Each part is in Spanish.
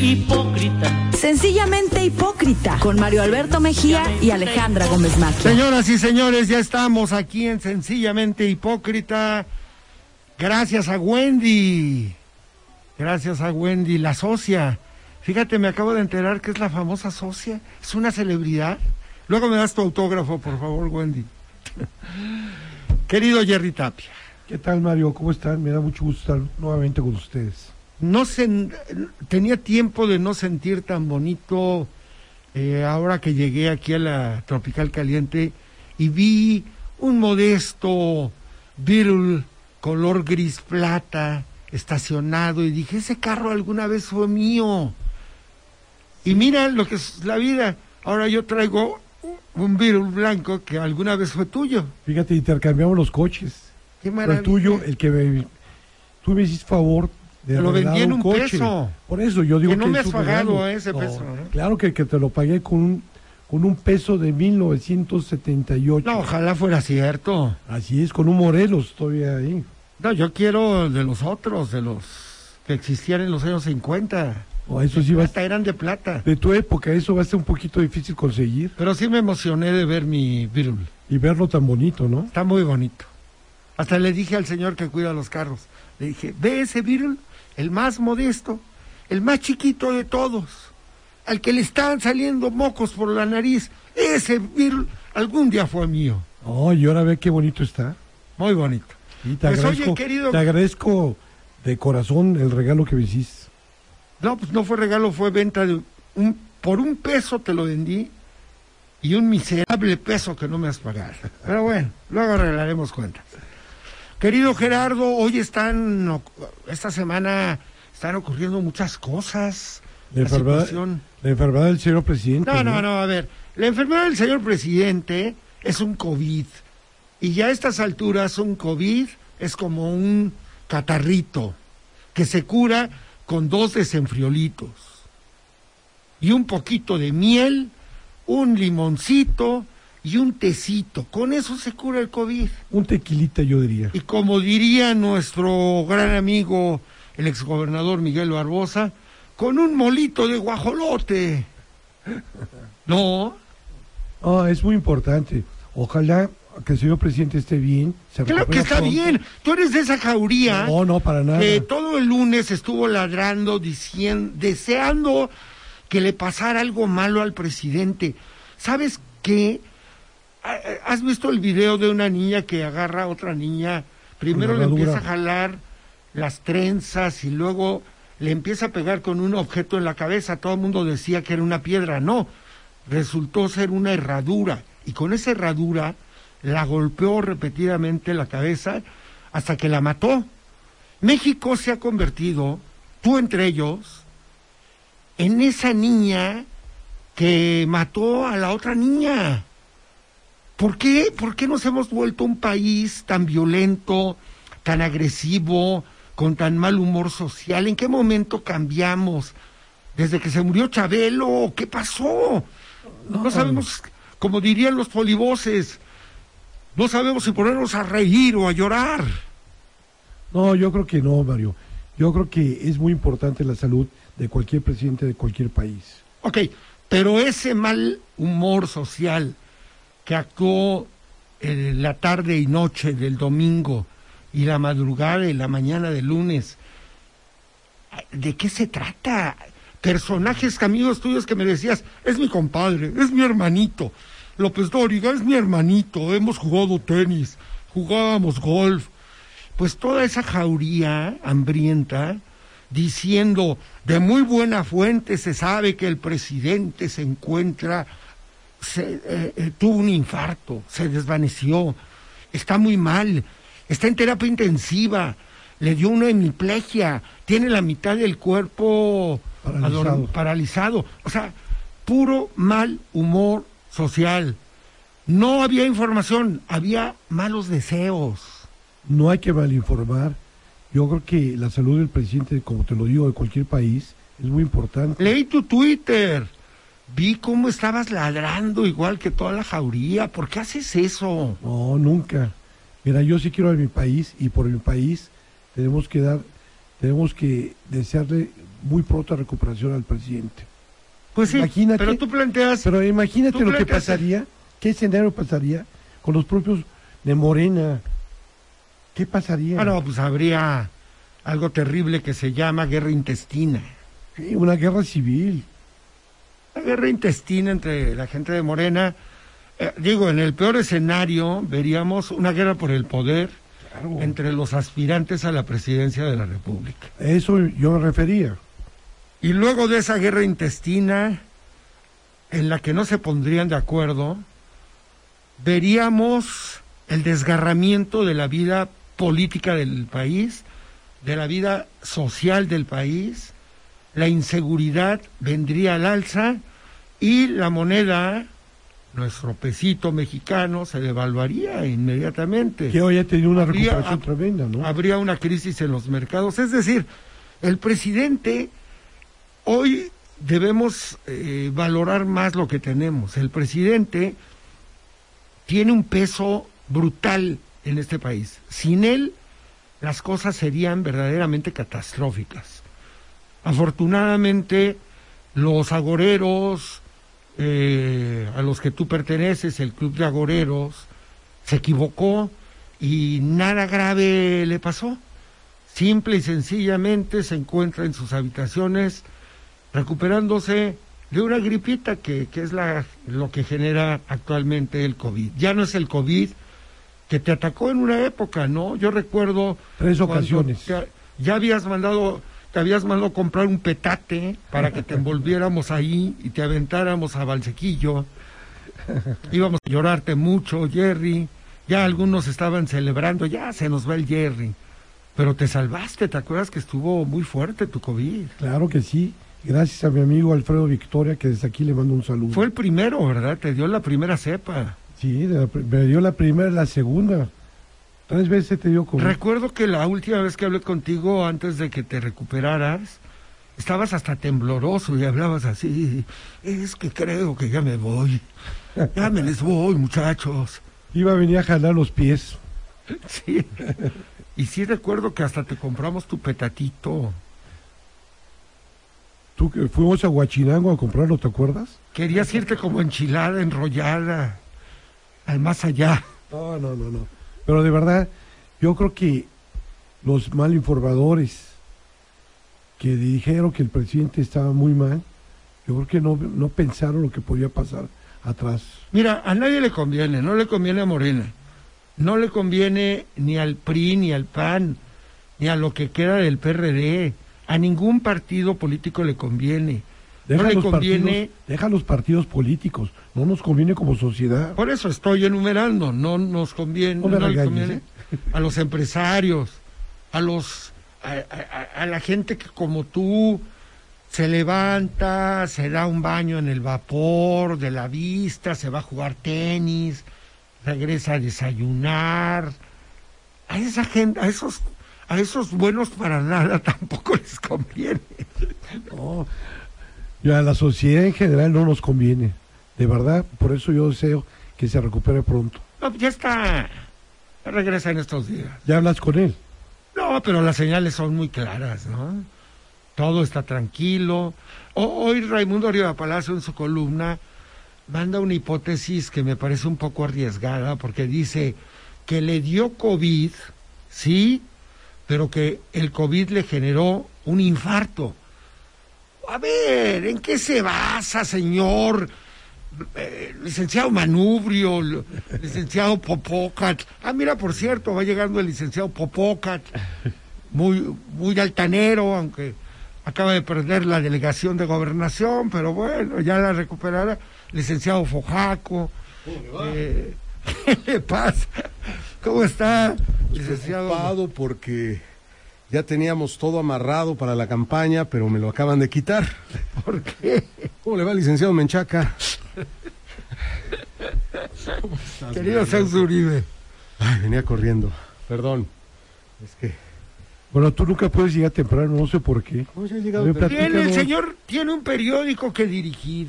hipócrita. Sencillamente hipócrita, con Mario Alberto Mejía y Alejandra Gómez Maquia. Señoras y señores, ya estamos aquí en Sencillamente Hipócrita. Gracias a Wendy. Gracias a Wendy, la socia. Fíjate, me acabo de enterar que es la famosa socia. Es una celebridad. Luego me das tu autógrafo, por favor, Wendy. Querido Jerry Tapia. ¿Qué tal, Mario? ¿Cómo están? Me da mucho gusto estar nuevamente con ustedes. No se, tenía tiempo de no sentir tan bonito eh, ahora que llegué aquí a la Tropical Caliente y vi un modesto Beetle color gris plata estacionado y dije, ese carro alguna vez fue mío. Y mira lo que es la vida. Ahora yo traigo un Beetle blanco que alguna vez fue tuyo. Fíjate, intercambiamos los coches. Qué maravilla. el tuyo, el que me, tú me hiciste favor de Lo vendí en un peso. Por eso yo digo Que no me has pagado, eh, ese peso, ¿no? Claro que, que te lo pagué con un, con un peso de 1978. No, ojalá fuera cierto. Así es, con un Morelos todavía ahí. No, yo quiero de los otros, de los que existían en los años 50. O eso sí va a Hasta eran de plata. de tu época, eso va a ser un poquito difícil conseguir Pero sí me emocioné de ver mi Beetle. y verlo tan bonito, ¿no? Está muy bonito. Hasta le dije al señor que cuida los carros, le dije, ve ese Beetle, el más modesto, el más chiquito de todos, al que le están saliendo mocos por la nariz. Ese Beetle algún día fue mío. Oh, y ahora ve qué bonito está. Muy bonito. Y te Pues, oye, agradezco, querido- te agradezco de corazón el regalo que me hiciste. No, pues no fue regalo, fue venta de un, por un peso te lo vendí y un miserable peso que no me has pagado. Pero bueno, luego arreglaremos cuentas. Querido Gerardo, hoy están, esta semana están ocurriendo muchas cosas. La enfermedad, situación- la enfermedad del señor presidente. No, no, no, a ver, la enfermedad del señor presidente es un COVID y ya a estas alturas un COVID es como un catarrito que se cura con dos desenfriolitos y un poquito de miel, un limoncito y un tecito. Con eso se cura el COVID. Un tequilita, yo diría. Y como diría nuestro gran amigo, el exgobernador Miguel Barbosa, con un molito de guajolote. No, Ah, es muy importante. Ojalá que el señor presidente esté bien. se claro que está pronto. bien. Tú eres de esa jauría No, no, para nada. que todo el lunes estuvo ladrando, diciendo, deseando que le pasara algo malo al presidente. ¿Sabes qué? Ah, ah, ¿Has visto el video de una niña que agarra a otra niña? Primero le empieza a jalar las trenzas y luego le empieza a pegar con un objeto en la cabeza. Todo el mundo decía que era una piedra. No, resultó ser una herradura. Y con esa herradura la golpeó repetidamente la cabeza hasta que la mató. México se ha convertido, tú entre ellos, en esa niña que mató a la otra niña. ¿Por qué? ¿Por qué nos hemos vuelto un país tan violento, tan agresivo, con tan mal humor social? ¿En qué momento cambiamos? ¿Desde que se murió Chabelo? ¿Qué pasó? No sabemos, como dirían los polivoces, no sabemos si ponernos a reír o a llorar. No, yo creo que no, Mario. Yo creo que es muy importante la salud de cualquier presidente de cualquier país. Ok, pero ese mal humor social que actuó la tarde y noche del domingo y la madrugada y la mañana del lunes, ¿de qué se trata? Personajes amigos tuyos que me decías, es mi compadre, es mi hermanito. López Dóriga es mi hermanito, hemos jugado tenis, jugábamos golf. Pues toda esa jauría hambrienta diciendo de muy buena fuente se sabe que el presidente se encuentra, se, eh, eh, tuvo un infarto, se desvaneció, está muy mal, está en terapia intensiva, le dio una hemiplegia, tiene la mitad del cuerpo Paralizado. paralizado. O sea, puro mal humor social. No había información, había malos deseos. No hay que malinformar. Yo creo que la salud del presidente, como te lo digo, de cualquier país, es muy importante. Leí tu Twitter. Vi cómo estabas ladrando igual que toda la jauría. ¿Por qué haces eso? No, nunca. Mira, yo sí quiero a mi país y por mi país tenemos que dar, tenemos que desearle muy pronta recuperación al presidente. Pues sí, Imagínate- pero tú planteas... Pero imagínate lo que pasaría, qué escenario pasaría con los propios de Morena. ¿Qué pasaría? Ah, no, pues habría algo terrible que se llama guerra intestina. Sí, Una guerra civil. La guerra intestina entre la gente de Morena. eh, digo, en el peor escenario veríamos una guerra por el poder Claro. entre los aspirantes a la presidencia de la República. Eso yo me refería. Y luego de esa guerra intestina, en la que no se pondrían de acuerdo, veríamos el desgarramiento de la vida política del país, de la vida social del país, la inseguridad vendría al alza y la moneda, nuestro pesito mexicano, se devaluaría inmediatamente Que hoy ha tenido una Habría- recuperación tremenda, ¿no? habría una crisis en los mercados. Es decir, el presidente, hoy debemos eh, valorar más lo que tenemos. El presidente tiene un peso brutal en este país. Sin él, las cosas serían verdaderamente catastróficas. Afortunadamente, los agoreros eh, a los que tú perteneces, el Club de Agoreros, se equivocó y nada grave le pasó. Simple y sencillamente se encuentra en sus habitaciones recuperándose de una gripita que, que es la, lo que genera actualmente el COVID. Ya no es el COVID que te atacó en una época, ¿no? Yo recuerdo... Tres ocasiones. te- ya habías mandado, te habías mandado comprar un petate para que te envolviéramos ahí y te aventáramos a Valsequillo. Íbamos a llorarte mucho, Jerry. Ya algunos estaban celebrando, ya se nos va el Jerry. Pero te salvaste, ¿te acuerdas que estuvo muy fuerte tu COVID? Claro que sí. Gracias a mi amigo Alfredo Victoria, que desde aquí le mando un saludo. Fue el primero, ¿verdad? Te dio la primera cepa. Sí, la me dio la primera y la segunda. Tres veces te dio COVID. Recuerdo que la última vez que hablé contigo, antes de que te recuperaras, estabas hasta tembloroso y hablabas así. Es que creo que ya me voy. Ya me les voy, muchachos. Iba a venir a jalar los pies. Sí. Y sí recuerdo que hasta te compramos tu petatito. Tú que fuimos a Huachinango a comprarlo, ¿te acuerdas? Querías irte como enchilada, enrollada, al más allá. No, no, no, no. Pero de verdad, yo creo que los mal informadores que dijeron que el presidente estaba muy mal, yo creo que no, no pensaron lo que podía pasar atrás. Mira, a nadie le conviene, no le conviene a Morena, no le conviene ni al PRI, ni al PAN, ni a lo que queda del PRD, a ningún partido político le conviene. Deja, no le los conviene, partidos, deja los partidos políticos, no nos conviene como sociedad. por eso estoy enumerando, no nos conviene, No no ¿eh? a los empresarios, a los a, a- a la gente que como tú se levanta, se da un baño en el vapor de la vista, se va a jugar tenis, regresa a desayunar. A esa gente, a esos, a esos buenos para nada tampoco les conviene. No, y a la sociedad en general no nos conviene. De verdad, por eso yo deseo que se recupere pronto. No, ya está, regresa en estos días. Ya hablas con él. No, pero las señales son muy claras, ¿no? Todo está tranquilo. Hoy Raimundo Arriba Palacio en su columna manda una hipótesis que me parece un poco arriesgada porque dice que le dio COVID, sí, pero que el COVID le generó un infarto. A ver, ¿en qué se basa, señor? Eh, licenciado Manubrio, licenciado Popócat. Ah, mira, por cierto, va llegando el licenciado Popócat, muy, muy altanero, aunque acaba de perder la delegación de gobernación, pero bueno, ya la recuperará. Licenciado Fojaco. eh, ¿Qué le pasa? ¿Cómo está, licenciado? Preocupado porque ya teníamos todo amarrado para la campaña, pero me lo acaban de quitar. ¿Por qué? ¿Cómo le va, licenciado Menchaca? Querido Zeus Uribe. Ay, venía corriendo. Perdón. Es que. Bueno, tú nunca puedes llegar temprano, no sé por qué. ¿Cómo se ha llegado? Tiene, el señor tiene un periódico que dirigir.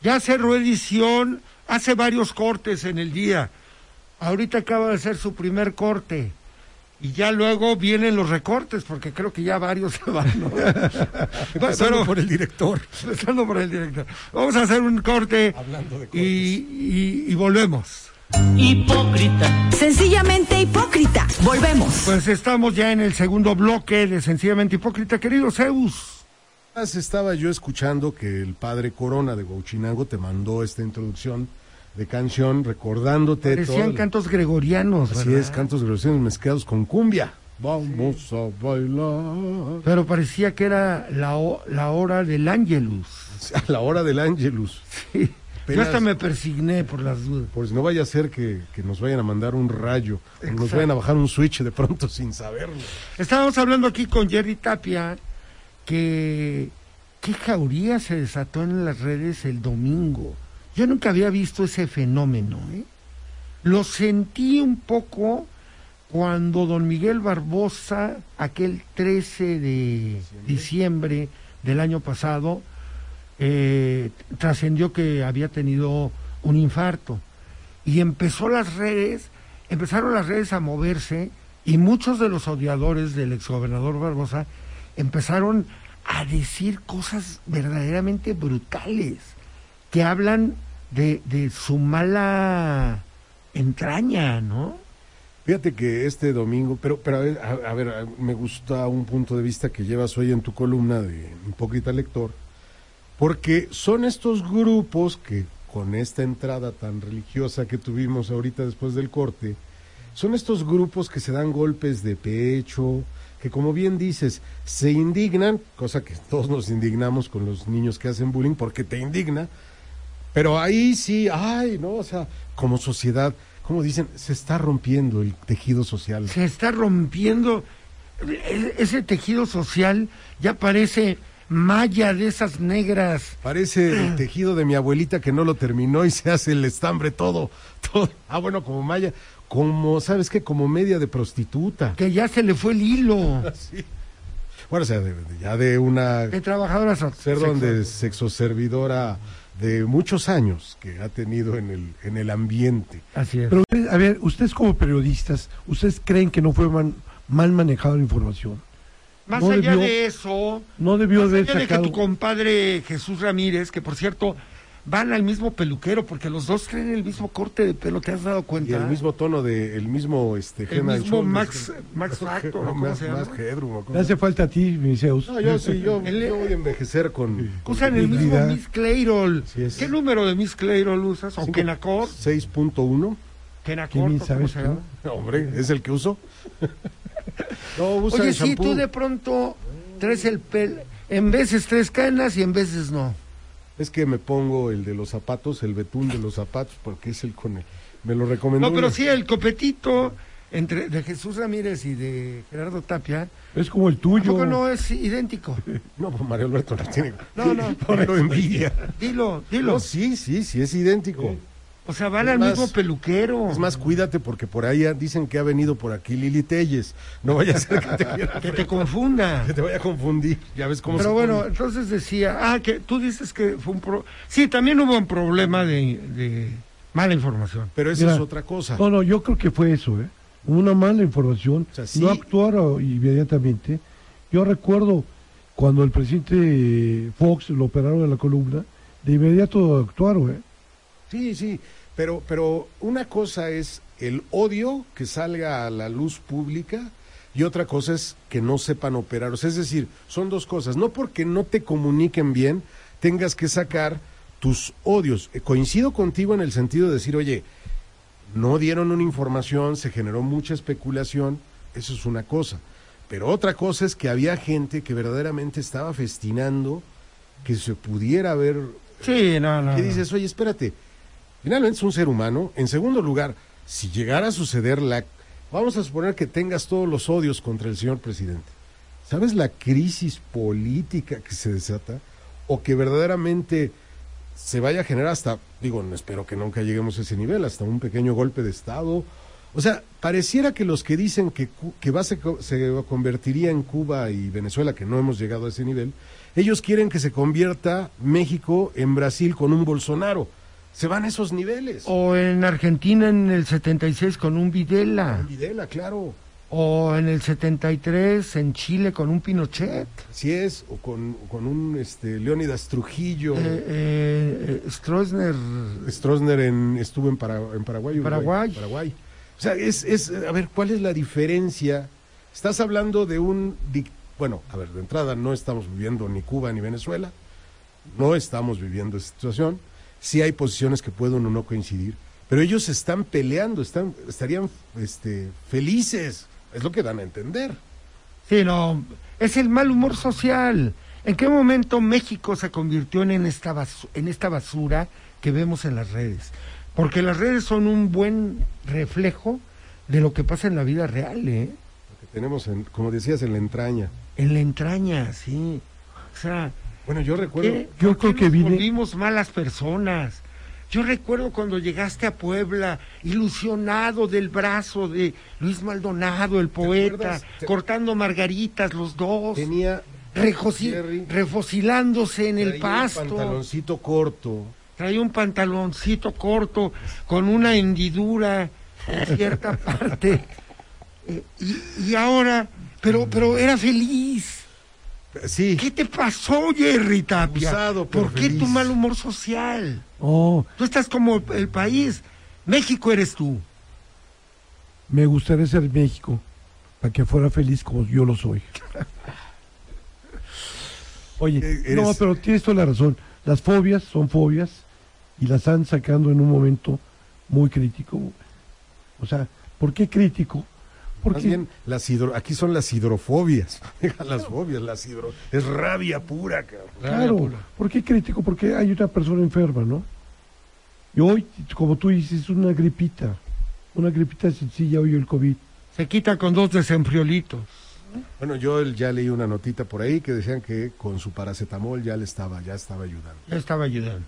Ya cerró edición, hace varios cortes en el día. Ahorita acaba de hacer su primer corte. Y ya luego vienen los recortes, porque creo que ya varios se van. ¿no? Empezando Pero- por el director. Empezando por el director. Vamos a hacer un corte Hablando de y, y- y volvemos. Hipócrita. Sencillamente hipócrita. Volvemos. Pues estamos ya en el segundo bloque de Sencillamente Hipócrita, querido Zeus. Estaba yo escuchando que el padre Corona de Huachinango te mandó esta introducción de canción recordándote Decían todo. cantos gregorianos, Así ¿verdad? es, cantos groseros mezclados con cumbia. Vamos a bailar. Pero parecía que era la, la hora del Ángelus. A la hora del Ángelus. Sí. Yo hasta me persigné por las dudas. Por si no vaya a ser que, que nos vayan a mandar un rayo, o nos vayan a bajar un switch de pronto sin saberlo. Estábamos hablando aquí con Jerry Tapia que qué jauría se desató en las redes el domingo. Yo nunca había visto ese fenómeno. ¿eh? Lo sentí un poco cuando don Miguel Barbosa, aquel 13 de diciembre del año pasado, eh, trascendió que había tenido un infarto. Y empezó las redes, empezaron las redes a moverse y muchos de los odiadores del exgobernador Barbosa empezaron a decir cosas verdaderamente brutales que hablan de, de su mala entraña, ¿no? Fíjate que este domingo, pero, pero a ver, a, a ver, me gusta un punto de vista que llevas hoy en tu columna de Hipócrita Lector, porque son estos grupos que con esta entrada tan religiosa que tuvimos ahorita después del corte, son estos grupos que se dan golpes de pecho, que como bien dices, se indignan, cosa que todos nos indignamos con los niños que hacen bullying porque te indigna, pero ahí sí, ay, no, o sea, como sociedad, como dicen, se está rompiendo el tejido social. Se está rompiendo ese tejido social, ya parece malla de esas negras. Parece el tejido de mi abuelita que no lo terminó y se hace el estambre todo, todo. Ah, bueno, como malla, como, ¿sabes qué? Como media de prostituta. que ya se le fue el hilo Sí. Bueno, o sea, de- de- ya de una de trabajadoras ser donde sexoservidora de muchos años que ha tenido en el, en el ambiente. Así es. Pero, ustedes- a ver, ustedes como periodistas, ¿ustedes creen que no fue man- mal manejada la información? Más no allá debió- de eso, No debió más haber allá de que tu compadre Jesús Ramírez, que por cierto van al mismo peluquero, porque los dos traen el mismo corte de pelo, ¿te has dado Y cuenta? el mismo tono de, el mismo este El mismo. Max, Max Factor, ¿o ¿cómo más, se llama? hace falta a ti, Zeus. No, yo sí, yo, El- yo voy a envejecer con... con Usan el mismo. Miss es. ¿Qué número de Miss Clayrol usas? ¿O Kenacor? 6.1. Kenacor, ¿cómo sabes se llama? No, hombre, es el que uso. no, usa Oye, el sí, shampoo. tú de pronto traes el pelo, en veces tres canas y en veces no. Es que me pongo el de los zapatos, el betún de los zapatos, porque es el con el... Me lo recomendó. No, pero una- sí, el copetito entre de Jesús Ramírez y de Gerardo Tapia, Es como el tuyo. tampoco no es idéntico. No, pues Mario Alberto no tiene... No, no. Pero envidia. Dilo, dilo. No, sí, sí, sí, es idéntico. O sea, van Es al más- mismo peluquero. Es más, cuídate porque por ahí ya dicen que ha venido por aquí Lili Telles. No vaya a ser que te, quiera- que te confunda. que te vaya a confundir. Ya ves cómo Pero se bueno, pone. entonces decía, ah, que tú dices que fue un pro... Sí, también hubo un problema de, de mala información. Pero esa Mira, es otra cosa. No, no, yo creo que fue eso, ¿eh? Una mala información, O sea, sí. no actuaron inmediatamente. Yo recuerdo cuando el presidente Fox lo operaron en la columna, de inmediato actuaron, ¿eh? Sí, sí, pero, pero una cosa es el odio que salga a la luz pública y otra cosa es que no sepan operar. O sea, es decir, son dos cosas. No porque no te comuniquen bien tengas que sacar tus odios. Eh, Coincido contigo en el sentido de decir, oye, no dieron una información, se generó mucha especulación, eso es una cosa. Pero otra cosa es que había gente que verdaderamente estaba festinando que se pudiera ver Sí, no, no. ¿Qué no. dices? Oye, espérate. Finalmente es un ser humano. En segundo lugar, si llegara a suceder la... Vamos a suponer que tengas todos los odios contra el señor presidente. ¿Sabes la crisis política que se desata? O que verdaderamente se vaya a generar hasta, digo, no espero que nunca lleguemos a ese nivel, hasta un pequeño golpe de Estado. O sea, pareciera que los que dicen que, que va, se, se convertiría en Cuba y Venezuela, que no hemos llegado a ese nivel, ellos quieren que se convierta México en Brasil con un Bolsonaro. Se van a esos niveles. O en Argentina en el 76 con un Videla. Videla, claro. O en el 73 en Chile con un Pinochet. Así es, o con, con un este, Leónidas Trujillo. Eh, eh, eh, Stroessner. Stroessner en, estuvo en, Para- en Paraguay. Uruguay, Paraguay. Paraguay. O sea, es, es, a ver, ¿cuál es la diferencia? Estás hablando de un, bueno, a ver, de entrada no estamos viviendo ni Cuba ni Venezuela, no estamos viviendo esa situación, sí hay posiciones que pueden o no coincidir, pero ellos están peleando, están, estarían este, felices, es lo que dan a entender. Sí, no, es el mal humor social. ¿En qué momento México se convirtió en esta, basu- en esta basura que vemos en las redes? Porque las redes son un buen reflejo de lo que pasa en la vida real, ¿eh? Lo que tenemos, en, como decías, en la entraña. En la entraña, sí. O sea, Bueno, yo recuerdo... ¿qué? yo ¿Por creo que vine- volvimos malas personas. Yo recuerdo cuando llegaste a Puebla, ilusionado del brazo de Luis Maldonado, el poeta, cortando margaritas los dos. Tenía Jerry, refocilándose en el traía un pasto. pantaloncito corto. Traía un pantaloncito corto con una hendidura en cierta parte. Eh, y, y ahora, pero, pero era feliz. Sí, ¿Qué te pasó, Jerry Tapia? Abusado, pero ¿Por qué tu mal humor social? Oh, Tú estás como el, el país. México eres tú. me gustaría ser México para que fuera feliz como yo lo soy. Oye, Eh, eres- no, pero tienes toda la razón. Las fobias son fobias y las están sacando en un momento muy crítico. O sea, ¿por qué crítico? Más bien las hidro, aquí son las hidrofobias. Deja las fobias, las hidro. Es rabia pura, cabrón. Claro, ¿por qué crítico? Porque hay una persona enferma, ¿no? Y hoy, como tú dices, una gripita, una gripita sencilla, hoy el COVID. Se quita con dos desenfriolitos. Bueno, yo ya leí una notita por ahí que decían que con su paracetamol ya le estaba, ya estaba ayudando. Ya estaba ayudando.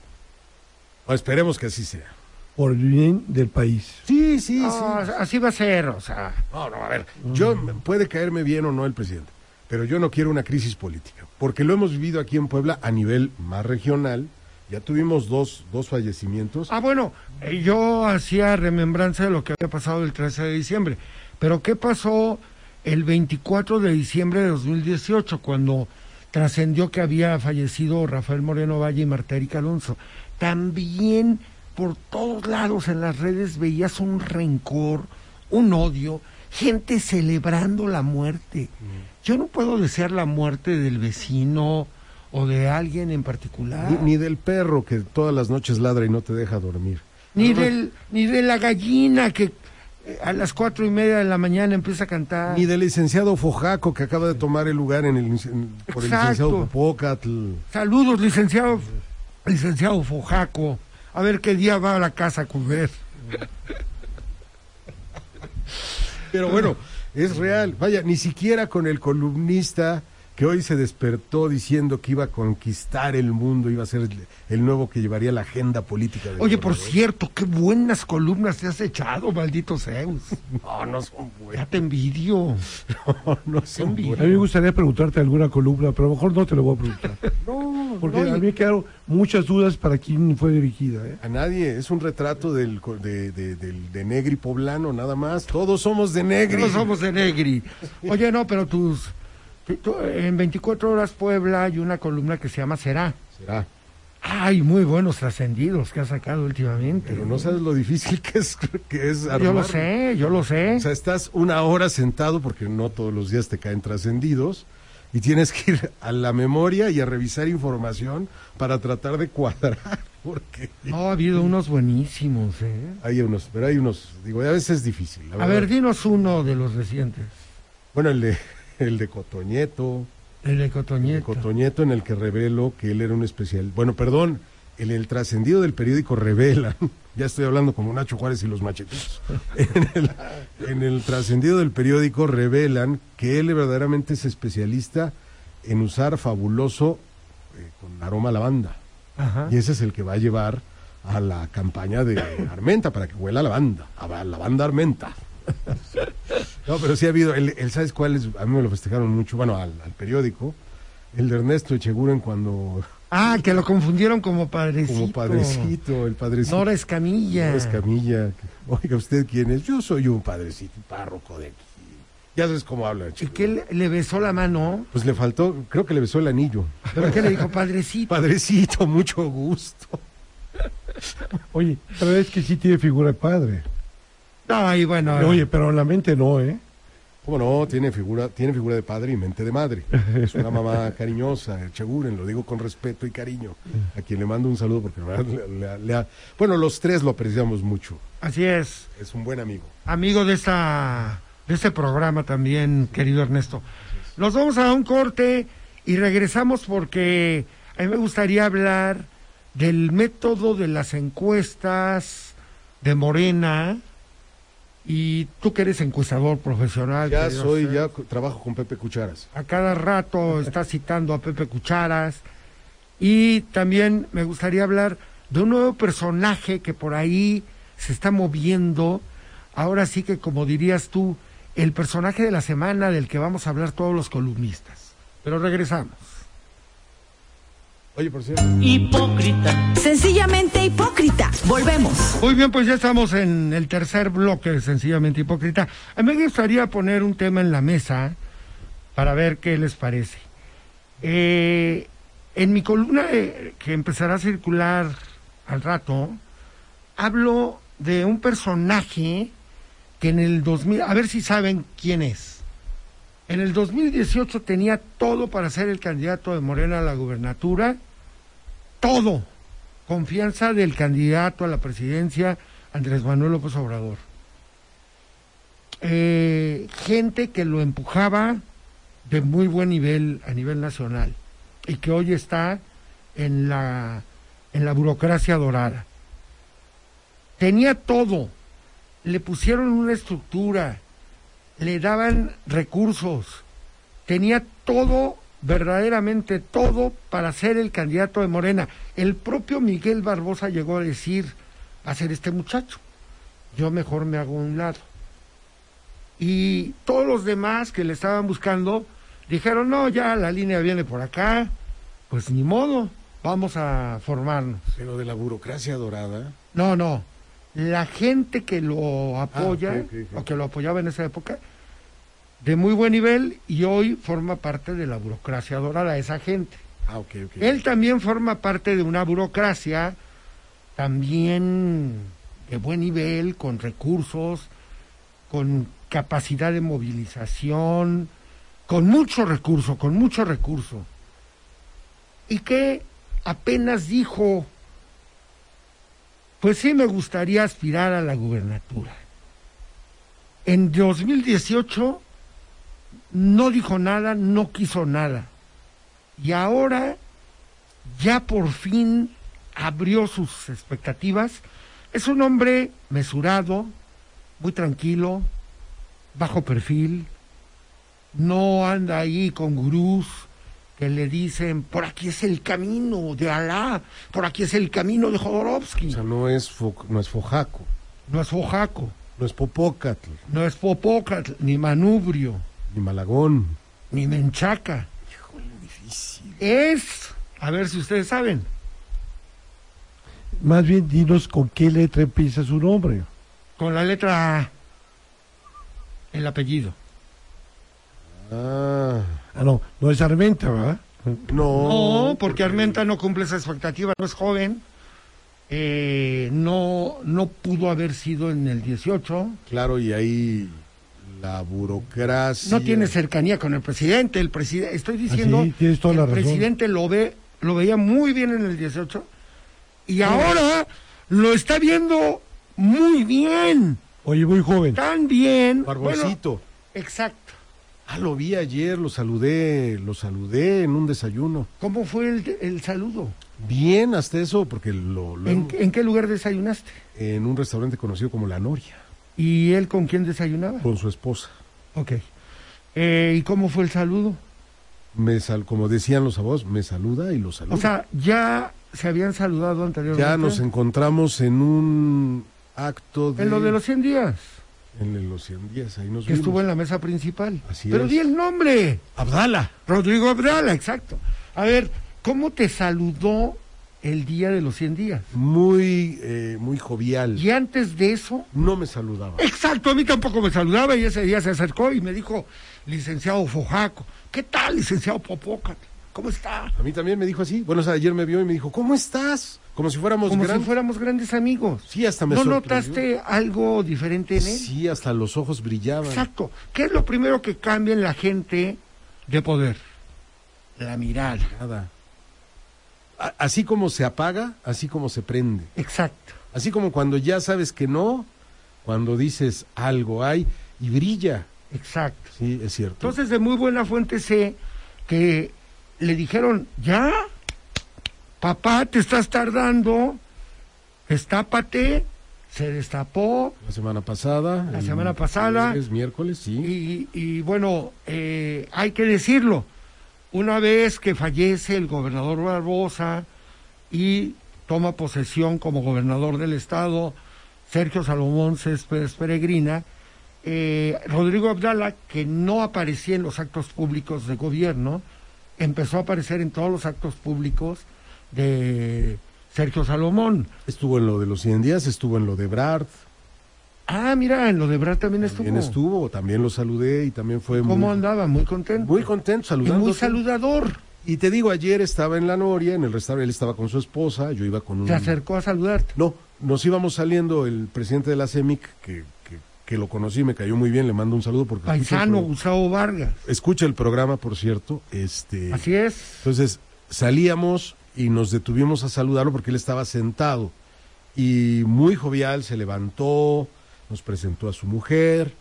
Bueno, esperemos que así sea. Por el bien del país. Sí, sí, No, así va a ser, o sea. No, no, a ver, yo puede caerme bien o no el presidente, pero yo no quiero una crisis política, porque lo hemos vivido aquí en Puebla a nivel más regional. Ya tuvimos dos, dos fallecimientos. Ah, bueno, eh, yo hacía remembranza de lo que había pasado el 13 de diciembre. Pero ¿qué pasó el 24 de diciembre de 2018 cuando trascendió que había fallecido Rafael Moreno Valle y Marta Erika Alonso? También por todos lados en las redes veías un rencor, un odio, gente celebrando la muerte. Yo no puedo desear la muerte del vecino o de alguien en particular. Ni, ni del perro que todas las noches ladra y no te deja dormir. ni No, del ni de la gallina que eh, a las cuatro y media de la mañana empieza a cantar Ni del licenciado Fojaco que acaba de tomar el lugar en el, en- por el licenciado Popocatl. saludos licenciado licenciado Fojaco a ver qué día va a la casa a comer Pero bueno, es real. Vaya, ni siquiera con el columnista que hoy se despertó diciendo que iba a conquistar el mundo, iba a ser el, nuevo que llevaría la agenda política. del oye por cierto qué buenas columnas te has echado maldito Zeus No, no son ya buenas. te envidio No, no son envidia. A mí me gustaría preguntarte alguna columna, pero a lo mejor no te lo voy a preguntar. No, Porque no, a mí me quedaron muchas dudas para quién fue dirigida. ¿eh? A nadie, es un retrato del, co- de, de, de Negri poblano, nada más. Todos somos de Negri. no somos de Negri oye no pero tus en 24 horas Puebla hay una columna que se llama Será Será. Ay, muy buenos trascendidos que ha sacado últimamente. Pero no sabes lo difícil que es, que es Yo lo armar. sé, yo lo sé. O sea, estás una hora sentado, porque no todos los días te caen trascendidos, y tienes que ir a la memoria y a revisar información para tratar de cuadrar, porque No, ha habido unos buenísimos, ¿eh? hay unos, pero hay unos, digo, a veces es difícil. la A ver, dinos uno de los recientes. Bueno, el de, el de Cotoñeto, El de el de Cotoñeto. Cotoñeto en el que reveló que él era un especial. Bueno, perdón, en el trascendido del periódico revela, ya estoy hablando como Nacho Juárez y los macheteros, en el, en el trascendido del periódico revelan que él verdaderamente es especialista en usar fabuloso eh, con aroma a lavanda. Ajá. Y ese es el que va a llevar a la campaña de Armenta para que huela a lavanda, a lavanda Armenta. No, pero sí ha habido, el, el- ¿sabes cuál es? A mí me lo festejaron mucho, bueno, al, al periódico, el de Ernesto Echeguren cuando, Ah, que lo confundieron como padrecito. como padrecito, el padrecito. Nora Escamilla. Nora Escamilla. Oiga, ¿usted quién es? Yo soy un padrecito, párroco de aquí. Ya sabes cómo habla, ¿Y chico. que le, le besó la mano? Pues le faltó, creo que le besó el anillo. ¿Pero qué le dijo, padrecito? Padrecito, mucho gusto. Oye, pero es que sí tiene figura de padre. Ay, bueno. Oye, pero en la mente no, ¿eh? ¿Cómo no? Tiene figura, tiene figura de padre y mente de madre. Es una mamá cariñosa, Cheguren, lo digo con respeto y cariño. A quien le mando un saludo porque le- le- le ha- bueno, los tres lo apreciamos mucho. Así es. Es un buen amigo. amigo de esta de este programa también, querido Ernesto. Nos vamos a un corte y regresamos porque a mí me gustaría hablar del método de las encuestas de Morena y tú que eres encuestador profesional. Ya soy, ya trabajo con Pepe Cucharas. A cada rato está citando a Pepe Cucharas y también me gustaría hablar de un nuevo personaje que por ahí se está moviendo. Ahora sí que, como dirías tú, el personaje de la semana del que vamos a hablar todos los columnistas. Pero regresamos. Oye, por cierto, hipócrita, Sencillamente hipócrita. Volvemos. Muy bien, pues ya estamos en el tercer bloque de Sencillamente Hipócrita. A mí me gustaría poner un tema en la mesa para ver qué les parece. Eh, en mi columna eh, que empezará a circular al rato, hablo de un personaje que en el 2000, a ver si saben quién es. En el 2018 tenía todo para ser el candidato de Morena a la gubernatura, todo confianza del candidato a la presidencia Andrés Manuel López Obrador. Eh, gente que lo empujaba de muy buen nivel a nivel nacional y que hoy está en la en la burocracia dorada. Tenía todo, le pusieron una estructura, le daban recursos, tenía todo, verdaderamente todo, para ser el candidato de Morena. El propio Miguel Barbosa llegó a decir, a ser este muchacho, yo mejor me hago un lado. Y todos los demás que le estaban buscando dijeron, no, ya la línea viene por acá, pues ni modo, vamos a formarnos. pero de la burocracia dorada. No, no. La gente que lo apoya, ok, ok. o que lo apoyaba en esa época, de muy buen nivel y hoy forma parte de la burocracia dorada, esa gente. Ah. Él también forma parte de una burocracia también de buen nivel, con recursos, con capacidad de movilización, con mucho recurso, con mucho recurso. Y que apenas dijo, pues sí me gustaría aspirar a la gubernatura. En 2018 no dijo nada, no quiso nada. Y ahora ya por fin abrió sus expectativas. Es un hombre mesurado, muy tranquilo, bajo perfil, no anda ahí con gurús que le dicen, por aquí es el camino de Alá, por aquí es el camino de Jodorowsky. O sea, no es, fo- no es Fojaco, no es Oaxaco, no es Popocatl, no es Popocatl, ni Manubrio, ni Malagón. ni Menchaca. Es, a ver si ustedes saben, Más bien dinos con qué letra empieza su nombre. con la letra A, el apellido. Ah, Ah, no, no es Armenta, ¿verdad? no. No, porque Armenta no cumple esa expectativa, no es joven, eh, no, no pudo haber sido en el 18, Claro, y ahí la burocracia. no tiene cercanía con el presidente, el presidente, estoy diciendo, Ah, sí, tienes toda el la razón. presidente lo ve, lo veía muy bien en el 18 y ahora lo está viendo muy bien, Oye, muy joven. tan bien. Barboncito. Bueno, exacto. Ah, lo vi ayer, lo saludé, lo saludé en un desayuno. ¿Cómo fue el, el saludo? Bien, hasta eso, porque lo, lo- ¿En, en qué lugar desayunaste? en un restaurante conocido como La Noria, ¿Y él con quién desayunaba? con su esposa. Ok. Eh, ¿Y cómo fue el saludo? Me sal, como decían los abogados, me saluda y lo saluda. O sea, ya se habían saludado anteriormente. ya nos encontramos en un acto de... En lo de los 100 días, En los 100 días, ahí nos que vimos. estuvo en la mesa principal. Así Pero es. di el nombre. Abdala. Rodrigo Abdala, exacto. A ver, ¿cómo te saludó el día de los 100 días. Muy, eh, muy jovial. Y antes de eso, No me saludaba. exacto, a mí tampoco me saludaba y ese día se acercó y me dijo, licenciado Fojaco, ¿qué tal, licenciado Popócat? ¿Cómo está? A mí también me dijo así. Bueno, o sea, ayer me vio y me dijo, ¿cómo estás? Como si fuéramos Como si fuéramos grandes amigos. Sí, hasta me ¿No sorprendió. notaste algo diferente en él? Sí, hasta los ojos brillaban. Exacto. ¿Qué es lo primero que cambia en la gente de poder? La mirada. Nada. Así como se apaga, así como se prende. Exacto. Así como cuando ya sabes que no, cuando dices algo hay y brilla. Exacto. Sí, es cierto. Entonces, de muy buena fuente sé que le dijeron, ya, papá, te estás tardando, destápate, se destapó, la semana pasada. La semana pasada. jueves, miércoles, sí. y, y bueno, eh, hay que decirlo, una vez que fallece el gobernador Barbosa y toma posesión como gobernador del estado Sergio Salomón Céspedes Peregrina, eh, Rodrigo Abdala, que no aparecía en los actos públicos de gobierno, empezó a aparecer en todos los actos públicos de Sergio Salomón. Estuvo en lo de los 100 días, estuvo en lo de Brad. Ah, mira, en lo de Brad también estuvo. También estuvo, también lo saludé y también fue ¿Cómo muy, andaba? Muy contento. muy contento saludando. muy saludador. Y te digo, ayer estaba en la Noria, en el restaurante, él estaba con su esposa, yo iba con un... Se acercó a saludarte. No, nos íbamos saliendo el presidente de la CEMIC, que, que, lo conocí, me cayó muy bien, le mando un saludo porque Paisano Gustavo Vargas. escucha el programa, por cierto. Este, Así es. Entonces salíamos y nos detuvimos a saludarlo porque él estaba sentado y muy jovial, se levantó, nos presentó a su mujer.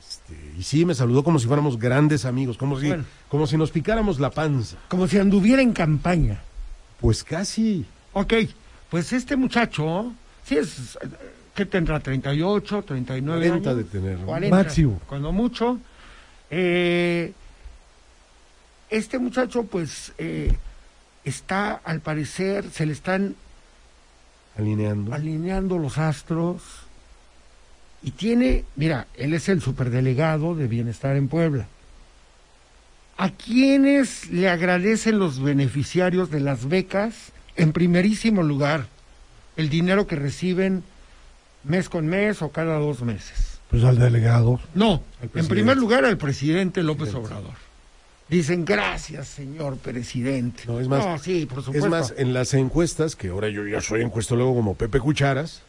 Este, y sí, me saludó como si fuéramos grandes amigos, como si, Bueno. como si nos picáramos la panza. Como si anduviera en campaña. Pues casi. Ok, pues este muchacho, sí es, ¿qué tendrá? ¿38, 39 40 años? de tener, ¿no? 40, Máximo. Cuando mucho. Eh, este muchacho, pues, eh, está, al parecer, se le están alineando. alineando los astros y tiene, mira, él es el superdelegado de Bienestar en Puebla. ¿A quiénes le agradecen los beneficiarios de las becas? En primerísimo lugar, el dinero que reciben mes con mes o cada dos meses. Pues al delegado. No, Al en primer lugar al presidente López Presidente. Obrador. Dicen, gracias, señor presidente. No, es más- sí, por supuesto. Es más, en las encuestas, que ahora yo ya soy encuestólogo como Pepe Cucharas,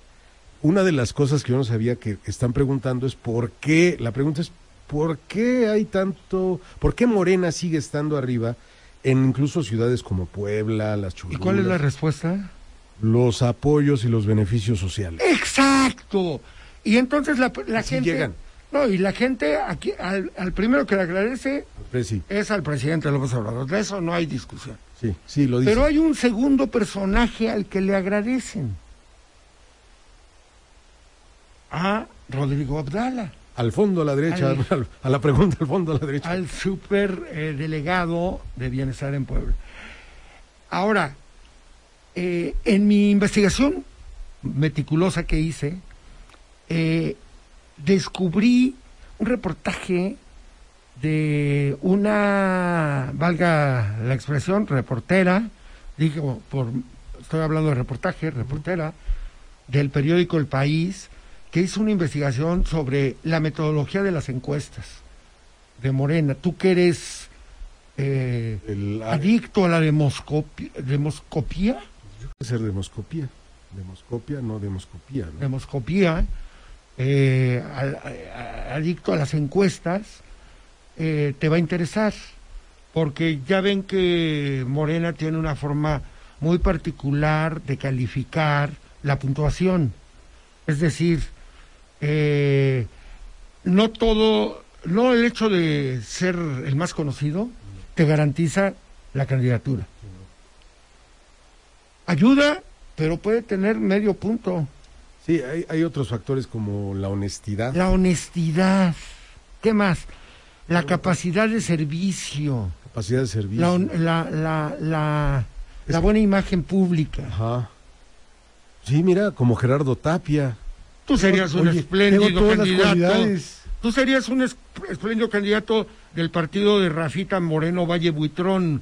una de las cosas que yo no sabía que están preguntando es por qué, la pregunta es, ¿por qué hay tanto, por qué Morena sigue estando arriba en incluso ciudades como Puebla, Las ¿Y Cholulas? cuál es la respuesta? Los apoyos y los beneficios sociales. Exacto. Y entonces la, la Así gente... llegan. No, y la gente, aquí, al, al primero que le agradece es al presidente López Obrador. De eso no hay discusión. sí, sí, lo dice. Pero hay un segundo personaje al que le agradecen. A Rodrigo Abdala, Al fondo a la derecha, Al- al- a la pregunta al fondo a la derecha. al super eh, delegado de Bienestar en Puebla. Ahora, eh, en mi investigación meticulosa que hice, eh, descubrí un reportaje de una, valga la expresión, reportera, digo, por, estoy hablando de reportaje, reportera, del periódico El País, que hizo una investigación sobre la metodología de las encuestas de Morena. Tú que eres eh, El, adicto a la demoscopi- demoscopía, Ser demoscopía. Demoscopia, no demoscopía. demoscopía, eh, adicto a las encuestas, eh, te va a interesar, porque ya ven que Morena tiene una forma muy particular de calificar la puntuación. Es decir, eh, no todo, no el hecho de ser el más conocido te garantiza la candidatura. Ayuda, pero puede tener medio punto. Sí, hay, hay otros factores como la honestidad. La honestidad. ¿Qué más? La capacidad de servicio. capacidad de servicio. La, la, la, la, la buena imagen pública. Ajá. Sí, mira, como Gerardo Tapia. Tú serías un Oye, espléndido candidato. Tú serías un es- espléndido candidato del partido de Rafita Moreno Valle Buitrón.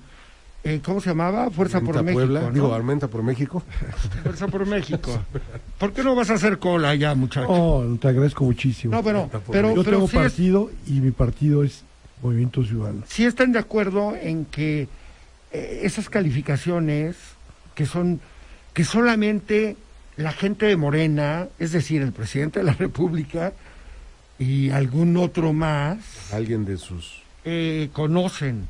Eh, ¿cómo se llamaba? Fuerza por Aumenta México. Puebla, ¿no? digo, aumenta por México. Fuerza por México. ¿Por qué no vas a hacer cola ya, muchacho? Oh, te agradezco muchísimo. no, pero, Yo pero tengo es- partido y mi partido es Movimiento Ciudadano. sí están de acuerdo en que eh, esas calificaciones que son que solamente la gente de Morena, es decir, el presidente de la República y algún otro más, Alguien de sus... eh, conocen.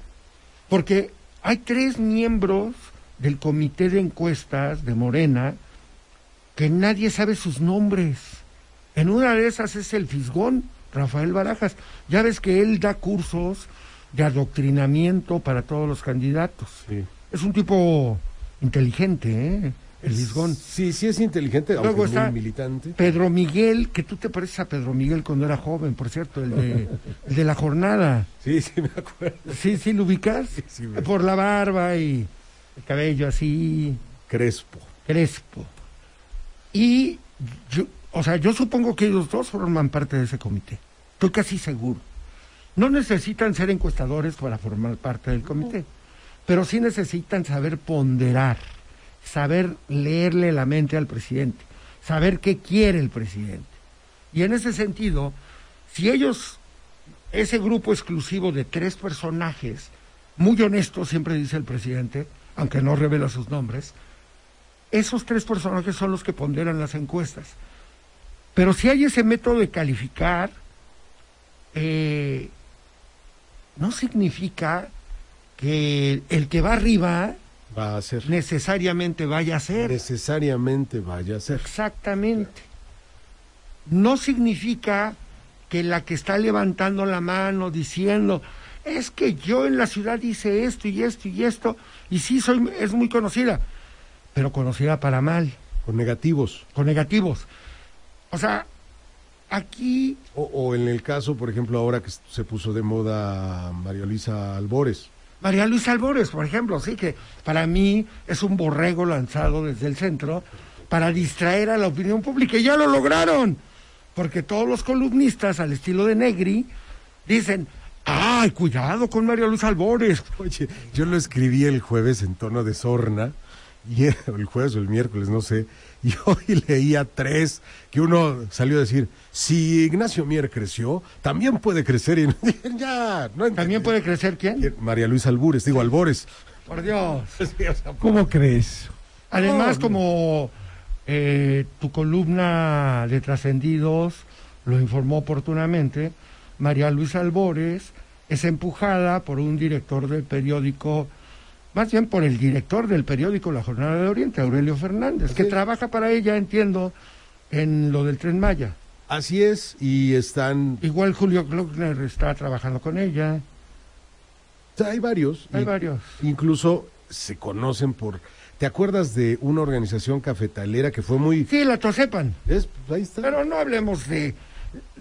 Porque hay tres miembros del comité de encuestas de Morena que nadie sabe sus nombres. En una de esas es el Fisgón, Rafael Barajas. Ya ves que él da cursos de adoctrinamiento para todos los candidatos. Sí. Es un tipo inteligente, ¿eh? El Fisgón. Sí, sí es inteligente, Luego aunque está- muy militante. Pedro Miguel, que tú te pareces a Pedro Miguel cuando era joven, por cierto, el de, el de la jornada. Sí, sí, me acuerdo. Sí, sí, lo ubicas. sí, me- Por la barba y el cabello así, Crespo. crespo. Y yo, o sea, yo supongo que ellos dos forman parte de ese comité. Estoy casi seguro. No necesitan ser encuestadores para formar parte del comité, pero sí necesitan saber ponderar, saber leerle la mente al presidente, saber qué quiere el presidente. Y en ese sentido, si ellos, ese grupo exclusivo de tres personajes, muy honestos, siempre dice el presidente, aunque no revela sus nombres, esos tres personajes son los que ponderan las encuestas. Pero si hay ese método de calificar, eh, no significa que el que va arriba Va a ser. necesariamente vaya a ser. Necesariamente vaya a ser. Exactamente. No significa que la que está levantando la mano diciendo, es que yo en la ciudad hice esto y esto y esto, y sí soy, es muy conocida, pero conocida para mal, Con negativos. con negativos. O sea, aquí O, o en el caso, por ejemplo, ahora que se puso de moda María Luisa Albores. María Luisa Albores, por ejemplo, sí que para mí es un borrego lanzado desde el centro para distraer a la opinión pública. Y ya lo lograron, porque todos los columnistas, al estilo de Negri, dicen, ¡ay, cuidado con María Luisa Albores! Oye, yo lo escribí el jueves en tono de sorna, y el jueves o el miércoles, no sé, y hoy leía tres, que uno salió a decir, si Ignacio Mier creció, también puede crecer, y ya, no ¿También puede crecer quién? María Luisa Albures, digo Albores. Por Dios. ¿Cómo crees? Además, como eh, tu columna de trascendidos lo informó oportunamente, María Luisa Albores es empujada por un director del periódico, más bien por el director del periódico La Jornada de Oriente, Aurelio Fernández, que trabaja para ella, entiendo, en lo del Tren Maya. Así es, y están, Igual Julio Glockner está trabajando con ella. o sea, hay varios. Hay varios. Incluso se conocen por, ¿te acuerdas de una organización cafetalera que fue muy... Sí, la tosepan. Pues ahí está. Pero no hablemos de,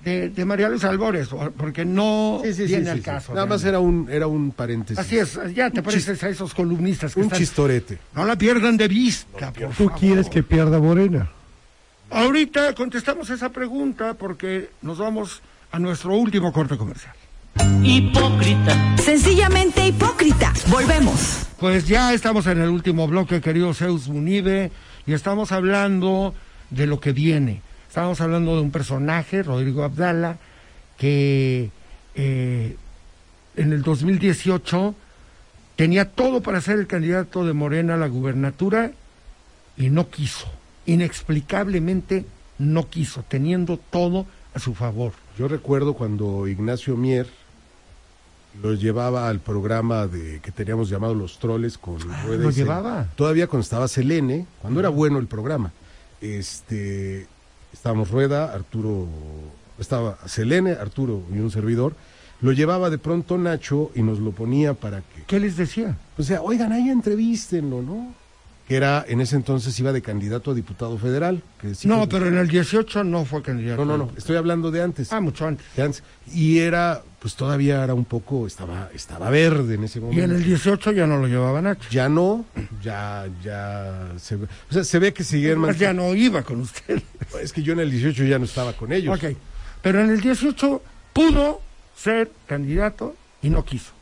de, de María Luisa Albores, porque no Sí, sí, sí, viene sí, al sí. caso. Nada más era un, era un paréntesis. Así es, ya te Un pareces a esos columnistas que Un están... chistorete. No la pierdan de vista, por ¿Tú favor. quieres que pierda Morena? Ahorita contestamos esa pregunta porque nos vamos a nuestro último corte comercial. hipócrita, Sencillamente hipócrita. Volvemos. Pues ya estamos en el último bloque, querido Zeus Munive, y estamos hablando de lo que viene. Estamos hablando de un personaje, Rodrigo Abdala, que eh, en el 2018 tenía todo para ser el candidato de Morena a la gubernatura y no quiso. Inexplicablemente no quiso, teniendo todo a su favor. Yo recuerdo cuando Ignacio Mier lo llevaba al programa de que teníamos llamado Los Troles con Rueda Ah, ¿lo llevaba? Todavía cuando estaba Selene, cuando era bueno el programa. Este, estábamos Rueda, Arturo, estaba Selene, Arturo y un servidor. Lo llevaba de pronto Nacho y nos lo ponía para que, ¿Qué les decía? o sea, oigan, ahí entrevístenlo, ¿no? Que era, en ese entonces iba de candidato a diputado federal. Que sí No, pero en el 18 no fue candidato. No, no, no, estoy hablando de antes. Ah, mucho antes. de antes. Y era, pues todavía era un poco, estaba, estaba verde en ese Y momento. en el 18 ya no lo llevaba Nacho. Ya no, ya, ya se o sea, se ve que siguen Además, ya no iba con usted. Es que yo en el 18 ya no estaba con ellos. ok. Pero en el 18 pudo ser candidato y no quiso.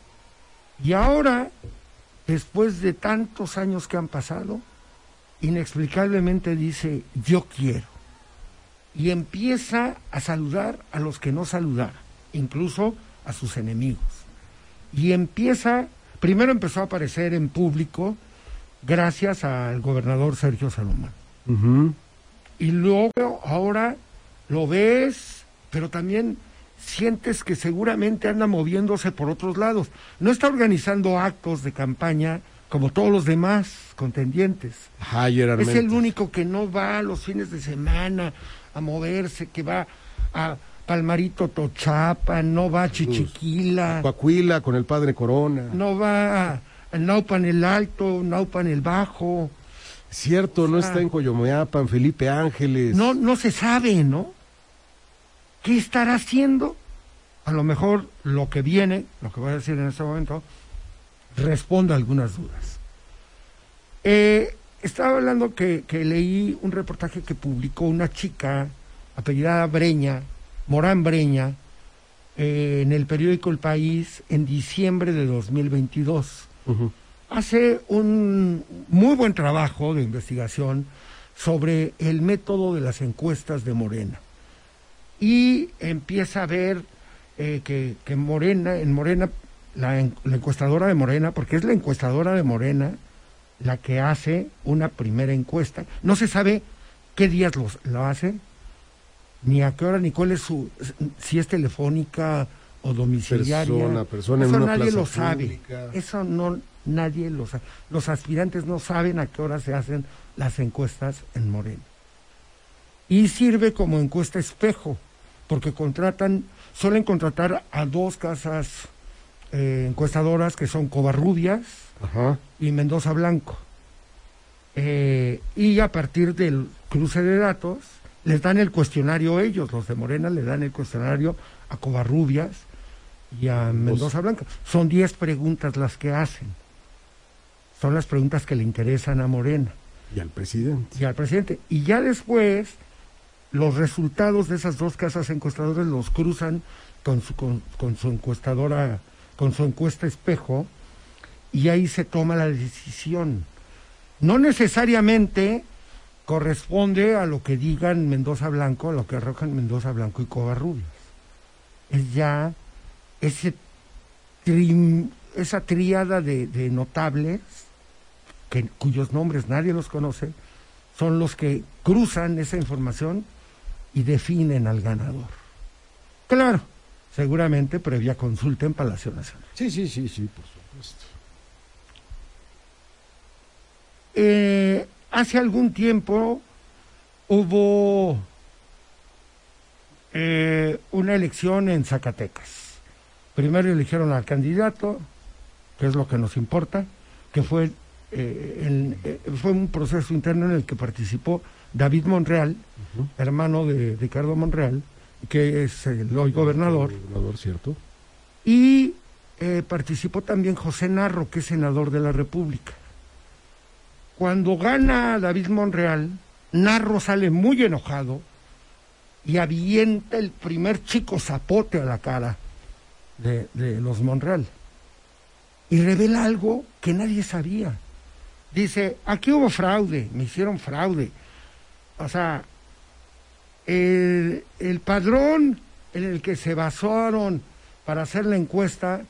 Y ahora después de tantos años que han pasado, inexplicablemente dice, yo quiero. Y empieza a saludar a los que no saludara, incluso a sus enemigos. Y empieza, primero empezó a aparecer en público gracias al gobernador Sergio Salomón. Y luego ahora lo ves, pero también sientes que seguramente anda moviéndose por otros lados. No está organizando actos de campaña como todos los demás contendientes. Es el único que no va los fines de semana a moverse, que va a Palmarito Tochapa, no va a Chichiquila, Coahuila con el padre Corona. no va a Naupan el Alto, Naupan el Bajo. Cierto, no está en Coyomeapan, Felipe Ángeles. No, no se sabe, ¿no? ¿Qué estará haciendo? A lo mejor lo que viene, lo que voy a decir en este momento, responde a algunas dudas. Eh, estaba hablando que, que leí un reportaje que publicó una chica apellidada Breña, Morán Breña, eh, en el periódico El País en diciembre de 2022 Ujú. hace un muy buen trabajo de investigación sobre el método de las encuestas de Morena. Y empieza a ver eh, que, que Morena, en Morena, la, en- la encuestadora de Morena, porque es la encuestadora de Morena la que hace una primera encuesta. No se sabe qué días los, lo hace, ni a qué hora, ni cuál es su, si es telefónica o domiciliaria. Persona, persona en Eso una nadie plaza lo sabe. Eso no, nadie lo sabe. Los aspirantes no saben a qué hora se hacen las encuestas en Morena. Y sirve como encuesta espejo, porque contratan, suelen contratar a dos casas eh, encuestadoras que son Covarrubias Ajá. y Mendoza Blanco. Eh, y a partir del cruce de datos, les dan el cuestionario ellos, los de Morena le dan el cuestionario a Covarrubias y a Mendoza Blanco. Son 10 preguntas las que hacen. Son las preguntas que le interesan a Morena Y al presidente. y al presidente. Y ya después, los resultados de esas dos casas encuestadoras los cruzan con su, con, su encuestadora, con su encuesta espejo, y ahí se toma la decisión. No necesariamente corresponde a lo que digan Mendoza Blanco, a lo que arrojan Mendoza Blanco y Covarrubias. Es ya ese trim- esa tríada de, de notables que, cuyos nombres nadie los conoce, son los que cruzan esa información y definen al ganador. Claro, seguramente previa consulta en Palacio Nacional. Sí, sí, sí, sí, por supuesto. Eh, hace algún tiempo hubo eh, una elección en Zacatecas. Primero eligieron al candidato, que es lo que nos importa, que fue, eh, fue un proceso interno en el que participó David Monreal, hermano de Ricardo Monreal, que es el hoy gobernador, Gobernador, cierto. y eh, participó también José Narro, que es senador de la República. Cuando gana David Monreal, Narro sale muy enojado y avienta el primer chico zapote a la cara de, de los Monreal. Y revela algo que nadie sabía. Dice, aquí hubo fraude, me hicieron fraude. O sea, el, el padrón en el que se basaron para hacer la encuesta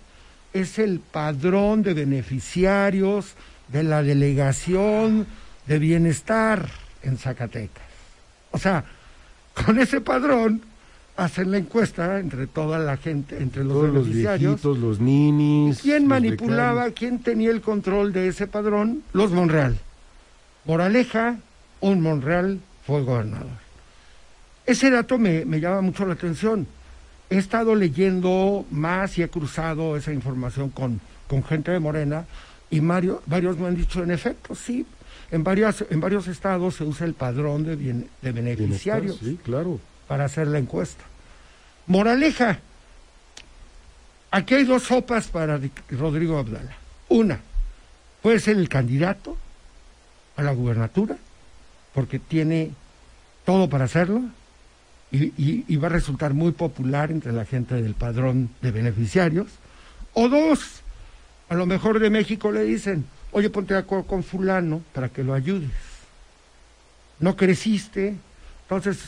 es el padrón de beneficiarios de la delegación de bienestar en Zacatecas. O sea, con ese padrón hacen la encuesta entre toda la gente, entre los Todos los beneficiarios. viejitos, los ninis. ¿Quién los manipulaba, quién tenía el control de ese padrón? Los Monreal. Moraleja, un Monreal fue gobernador. Ese dato me, me llama mucho la atención. He estado leyendo más y he cruzado esa información con, con gente de Morena y Mario, varios me han dicho, en efecto, sí, en, varias, en varios estados se usa el padrón de, bien- de beneficiarios Sí, claro. para hacer la encuesta. Moraleja, aquí hay dos sopas para Rodrigo Abdala. Una, puede ser el candidato a la gubernatura, porque tiene todo para hacerlo, y, y- y va a resultar muy popular entre la gente del padrón de beneficiarios. O dos, A lo mejor de México le dicen, oye, ponte de acuerdo con fulano para que lo ayudes. No creciste, entonces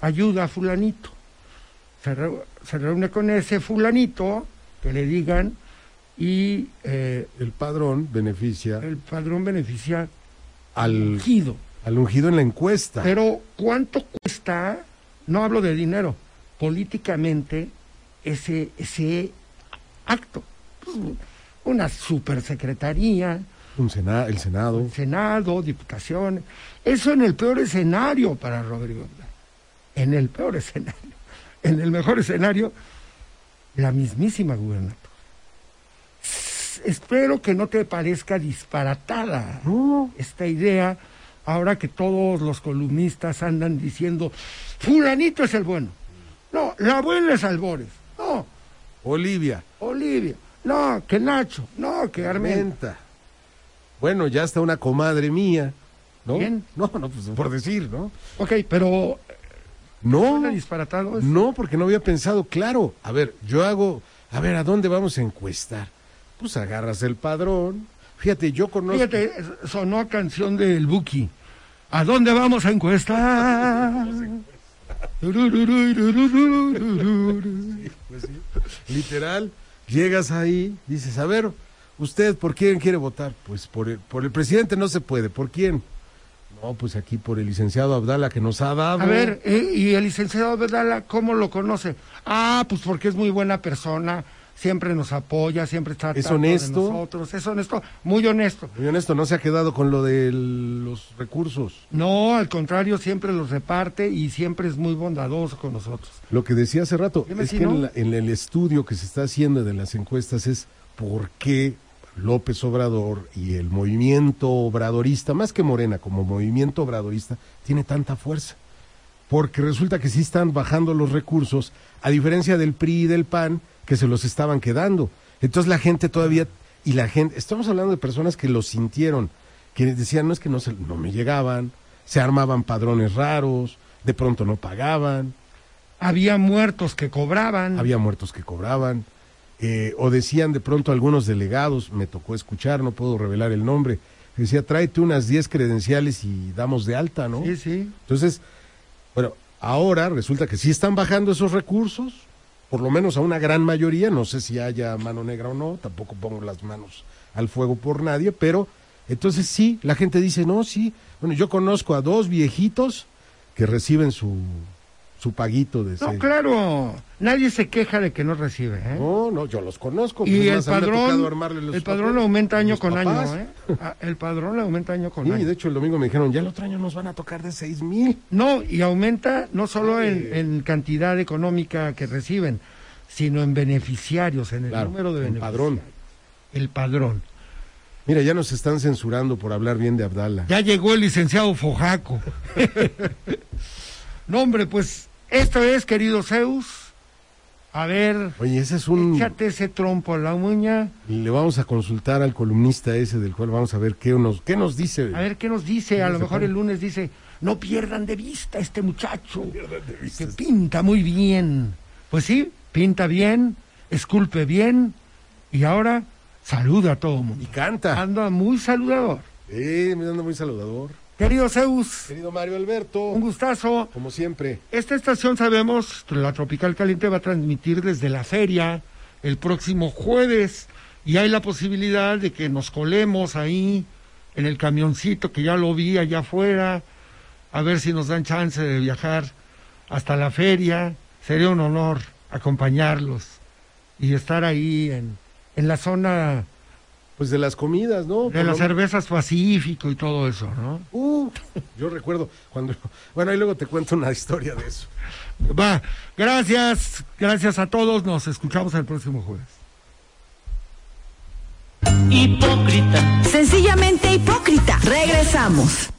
ayuda a fulanito. Se, re- se reúne con ese fulanito, que le digan, y eh, El padrón beneficia el padrón beneficia al. Al ungido en la encuesta. Pero ¿cuánto cuesta? No hablo de dinero, políticamente ese ese acto. Una supersecretaría, Un sena- el Senado. Senado, diputaciones. Eso en el peor escenario para Rodrigo. En el peor escenario. En el mejor escenario, la mismísima gubernatura. Espero que no te parezca disparatada No, esta idea, ahora que todos los columnistas andan diciendo, fulanito es el bueno. No, la buena es Albores. No, Olivia. Olivia. No, que Nacho. No, que Armenta. Bueno, ya está una comadre mía, ¿no? ¿Quién? No, no, pues por decir, ¿no? Ok, pero No, ¿suena disparatado no, porque no había pensado, claro. A ver, yo hago, a ver, ¿a dónde vamos a encuestar? Pues agarras el padrón. Fíjate, yo conozco. Fíjate, sonó canción del Buki. ¿A dónde vamos a encuestar? Pues sí, literal, llegas ahí, dices, a ver, ¿usted por quién quiere votar? Pues por el, por el presidente no se puede, ¿por quién? No, pues aquí por el licenciado Abdala que nos ha dado. A ver, eh, ¿y el licenciado Bedala cómo lo conoce? Ah, pues porque es muy buena persona, siempre nos apoya, siempre está ¿Es tanto de honesto? nosotros, es honesto, muy honesto. Muy honesto, no se ha quedado con lo de los recursos. No, al contrario, siempre los reparte y siempre es muy bondadoso con nosotros. Lo que decía hace rato, Dime es si que no. en, la- en el estudio que se está haciendo de las encuestas es por qué López Obrador y el movimiento obradorista, más que Morena, como movimiento obradorista, tiene tanta fuerza. Porque resulta que sí están bajando los recursos, a diferencia del PRI y del PAN, que se los estaban quedando. Entonces la gente todavía, y la gente, estamos hablando de personas que lo sintieron, que decían, no es que no, se, no me llegaban, se armaban padrones raros, de pronto no pagaban, Había muertos que cobraban. había muertos que cobraban, eh, o decían de pronto algunos delegados, me tocó escuchar, no puedo revelar el nombre, decía, tráete unas 10 credenciales y damos de alta, ¿no? Sí, sí. Entonces, bueno, ahora resulta que sí están bajando esos recursos, por lo menos a una gran mayoría, no sé si haya mano negra o no, tampoco pongo las manos al fuego por nadie, pero entonces sí, la gente dice, no, sí, bueno, yo conozco a dos viejitos que reciben su, su paguito de No, claro, nadie se queja de que no recibe. ¿eh? No, no, yo los conozco. pues, y es el más, padrón, armarle los el padrón aumenta año con papás. año. ¿eh? Ah, El padrón aumenta año con Sí, año. de hecho el domingo me dijeron, ya el otro año nos van a tocar de seis mil. No, y aumenta no solo en, en cantidad económica que reciben, sino en beneficiarios, en el Claro, número de en beneficiarios. padrón. El padrón. Mira, ya nos están censurando por hablar bien de Abdala. Ya llegó el licenciado Fojaco. no, hombre, pues esto es, querido Zeus. A ver, Oye, ese es un... échate ese trompo a la uña. Le vamos a consultar al columnista ese del cual vamos a ver qué nos, qué nos dice. A ver qué nos dice. A lo mejor el lunes dice, no pierdan de vista a este muchacho. Que pinta muy bien. Pues sí, pinta bien, esculpe bien. Y ahora saluda a todo el Y mundo. canta. Anda muy saludador. Eh, me anda muy saludador. Querido Zeus, Querido Mario Alberto, un gustazo. como siempre. Esta estación, sabemos, la Tropical Caliente va a transmitir desde la feria el próximo jueves y hay la posibilidad de que nos colemos ahí en el camioncito que ya lo vi allá afuera, a ver si nos dan chance de viajar hasta la feria. Sería un honor acompañarlos y estar ahí en, en la zona Pues de las comidas, ¿no? de Por las lo- cervezas Pacífico y todo eso, ¿no? Uh, yo recuerdo cuando... Bueno, ahí luego te cuento una historia de eso. Va, gracias, gracias a todos, nos escuchamos el próximo jueves. hipócrita. Sencillamente hipócrita. Regresamos.